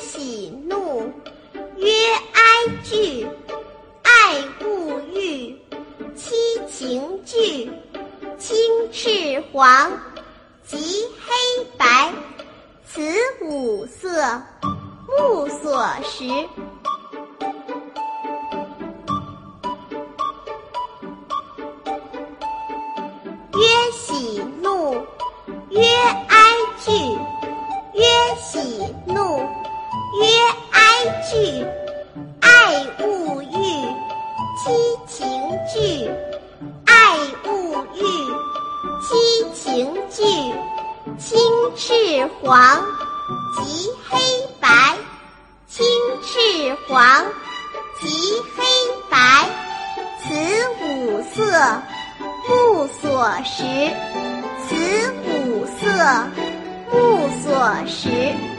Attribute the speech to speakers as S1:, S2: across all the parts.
S1: 喜怒，曰哀惧。爱恶欲，七情具。青赤黄，及黑白，此五色，目所识。曰喜怒，曰哀惧。曰喜怒，哀惧。爱恶欲，七情具。爱恶欲，七情具。青赤黄，及黑白。青赤黄，及黑白，此五色。目所识，此五色，目所识。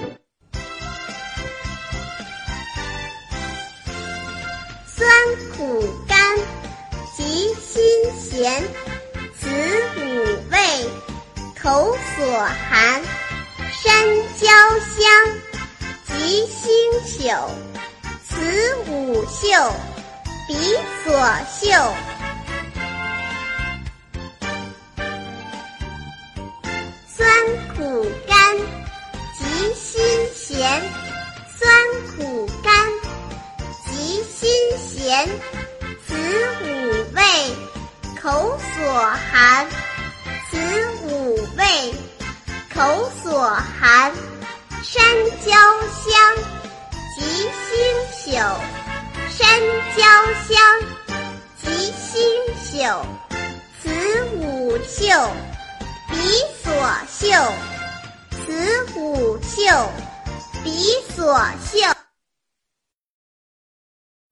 S1: 酸苦甘，及辛咸，此五味，口所含。山椒香，及辛朽，此五嗅，鼻所嗅。酸苦口所含。此五味，口所含。山椒香，及腥朽，山椒香，及腥朽，此五嗅。鼻所嗅，此五嗅，鼻所嗅。